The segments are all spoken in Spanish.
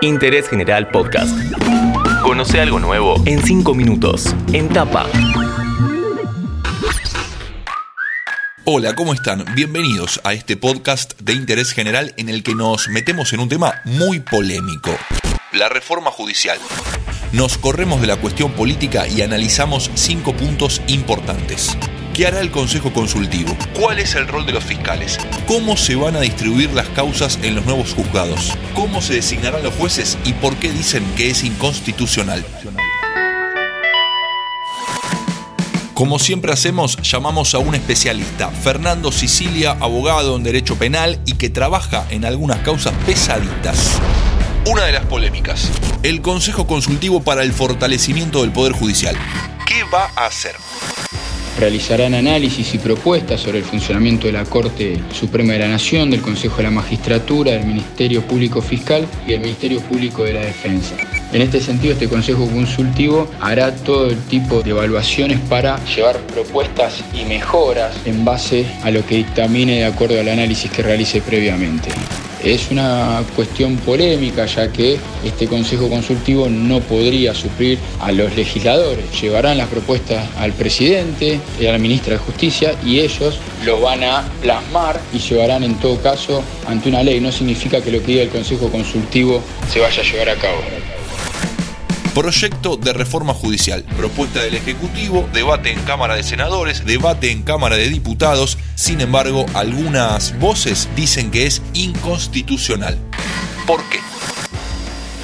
Interés General Podcast. Conoce algo nuevo en 5 minutos. En tapa. Hola, ¿cómo están? Bienvenidos a este podcast de interés general en el que nos metemos en un tema muy polémico, la reforma judicial. Nos corremos de la cuestión política y analizamos cinco puntos importantes. ¿Qué hará el Consejo Consultivo? ¿Cuál es el rol de los fiscales? ¿Cómo se van a distribuir las causas en los nuevos juzgados? ¿Cómo se designarán los jueces y por qué dicen que es inconstitucional? Como siempre hacemos, llamamos a un especialista, Fernando Sicilia, abogado en Derecho Penal y que trabaja en algunas causas pesaditas. Una de las polémicas, el Consejo Consultivo para el Fortalecimiento del Poder Judicial. ¿Qué va a hacer? Realizarán análisis y propuestas sobre el funcionamiento de la Corte Suprema de la Nación, del Consejo de la Magistratura, del Ministerio Público Fiscal y del Ministerio Público de la Defensa. En este sentido, este Consejo Consultivo hará todo el tipo de evaluaciones para llevar propuestas y mejoras en base a lo que dictamine de acuerdo al análisis que realice previamente. Es una cuestión polémica ya que este Consejo Consultivo no podría suplir a los legisladores. Llevarán las propuestas al presidente y a la ministra de Justicia y ellos lo van a plasmar y llevarán en todo caso ante una ley. No significa que lo que diga el Consejo Consultivo se vaya a llevar a cabo. Proyecto de reforma judicial. Propuesta del Ejecutivo, debate en Cámara de Senadores, debate en Cámara de Diputados. Sin embargo, algunas voces dicen que es inconstitucional. ¿Por qué?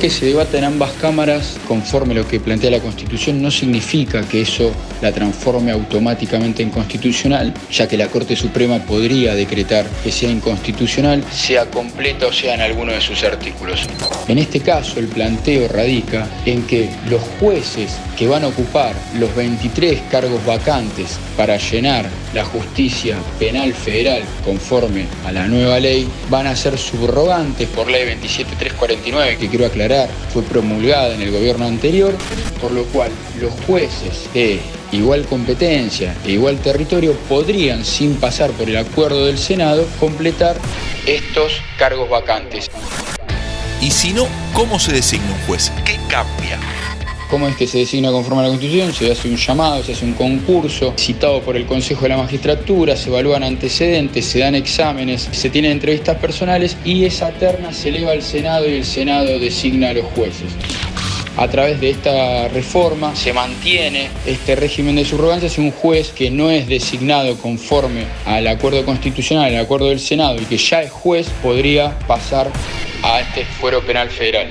Que se debata en ambas cámaras conforme lo que plantea la Constitución no significa que eso la transforme automáticamente en constitucional, ya que la Corte Suprema podría decretar que sea inconstitucional, sea completa o sea en alguno de sus artículos. En este caso, el planteo radica en que los jueces que van a ocupar los 23 cargos vacantes para llenar la justicia penal federal conforme a la nueva ley van a ser subrogantes por ley 27349 que quiero aclarar fue promulgada en el gobierno anterior, por lo cual los jueces de igual competencia e igual territorio podrían, sin pasar por el acuerdo del Senado, completar estos cargos vacantes. Y si no, ¿cómo se designa un juez? ¿Qué cambia? ¿Cómo es que se designa conforme a la Constitución? Se hace un llamado, se hace un concurso citado por el Consejo de la Magistratura, se evalúan antecedentes, se dan exámenes, se tienen entrevistas personales y esa terna se eleva al Senado y el Senado designa a los jueces. A través de esta reforma se mantiene este régimen de subrogancia si un juez que no es designado conforme al acuerdo constitucional, al acuerdo del Senado y que ya es juez podría pasar a este fuero penal federal.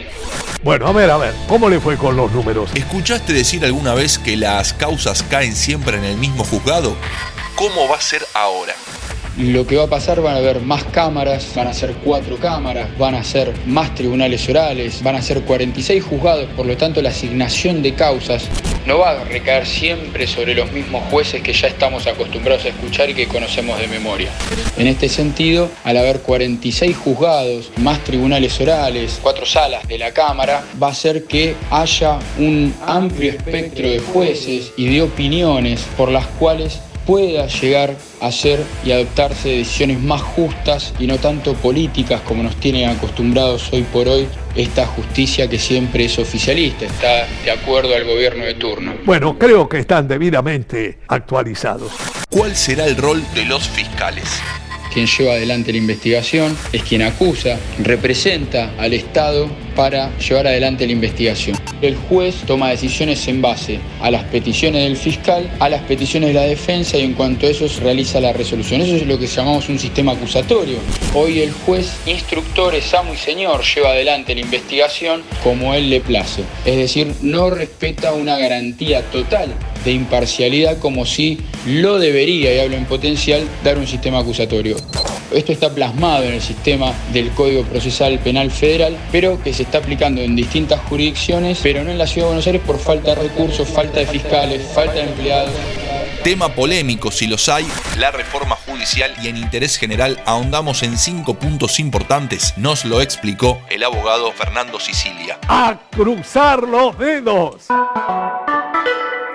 Bueno, a ver, a ver, ¿cómo le fue con los números? ¿Escuchaste decir alguna vez que las causas caen siempre en el mismo juzgado? ¿Cómo va a ser ahora? Lo que va a pasar van a haber más cámaras, van a ser cuatro cámaras, van a ser más tribunales orales, van a ser 46 juzgados, por lo tanto la asignación de causas no va a recaer siempre sobre los mismos jueces que ya estamos acostumbrados a escuchar y que conocemos de memoria. En este sentido, al haber 46 juzgados, más tribunales orales, cuatro salas de la Cámara, va a hacer que haya un amplio espectro de jueces y de opiniones por las cuales pueda llegar a hacer y adoptarse decisiones más justas y no tanto políticas como nos tienen acostumbrados hoy por hoy esta justicia que siempre es oficialista, está de acuerdo al gobierno de turno. Bueno, creo que están debidamente actualizados. ¿Cuál será el rol de los fiscales? quien lleva adelante la investigación, es quien acusa, representa al Estado para llevar adelante la investigación. El juez toma decisiones en base a las peticiones del fiscal, a las peticiones de la defensa y en cuanto a eso realiza la resolución. Eso es lo que llamamos un sistema acusatorio. Hoy el juez instructor es amo y señor, lleva adelante la investigación como él le place. Es decir, no respeta una garantía total de imparcialidad como si lo debería, y hablo en potencial, dar un sistema acusatorio. Esto está plasmado en el sistema del Código Procesal Penal Federal, pero que se está aplicando en distintas jurisdicciones, pero no en la Ciudad de Buenos Aires por falta de recursos, falta de fiscales, falta de empleados. Tema polémico, si los hay, la reforma judicial y en interés general ahondamos en cinco puntos importantes. Nos lo explicó el abogado Fernando Sicilia. ¡A cruzar los dedos!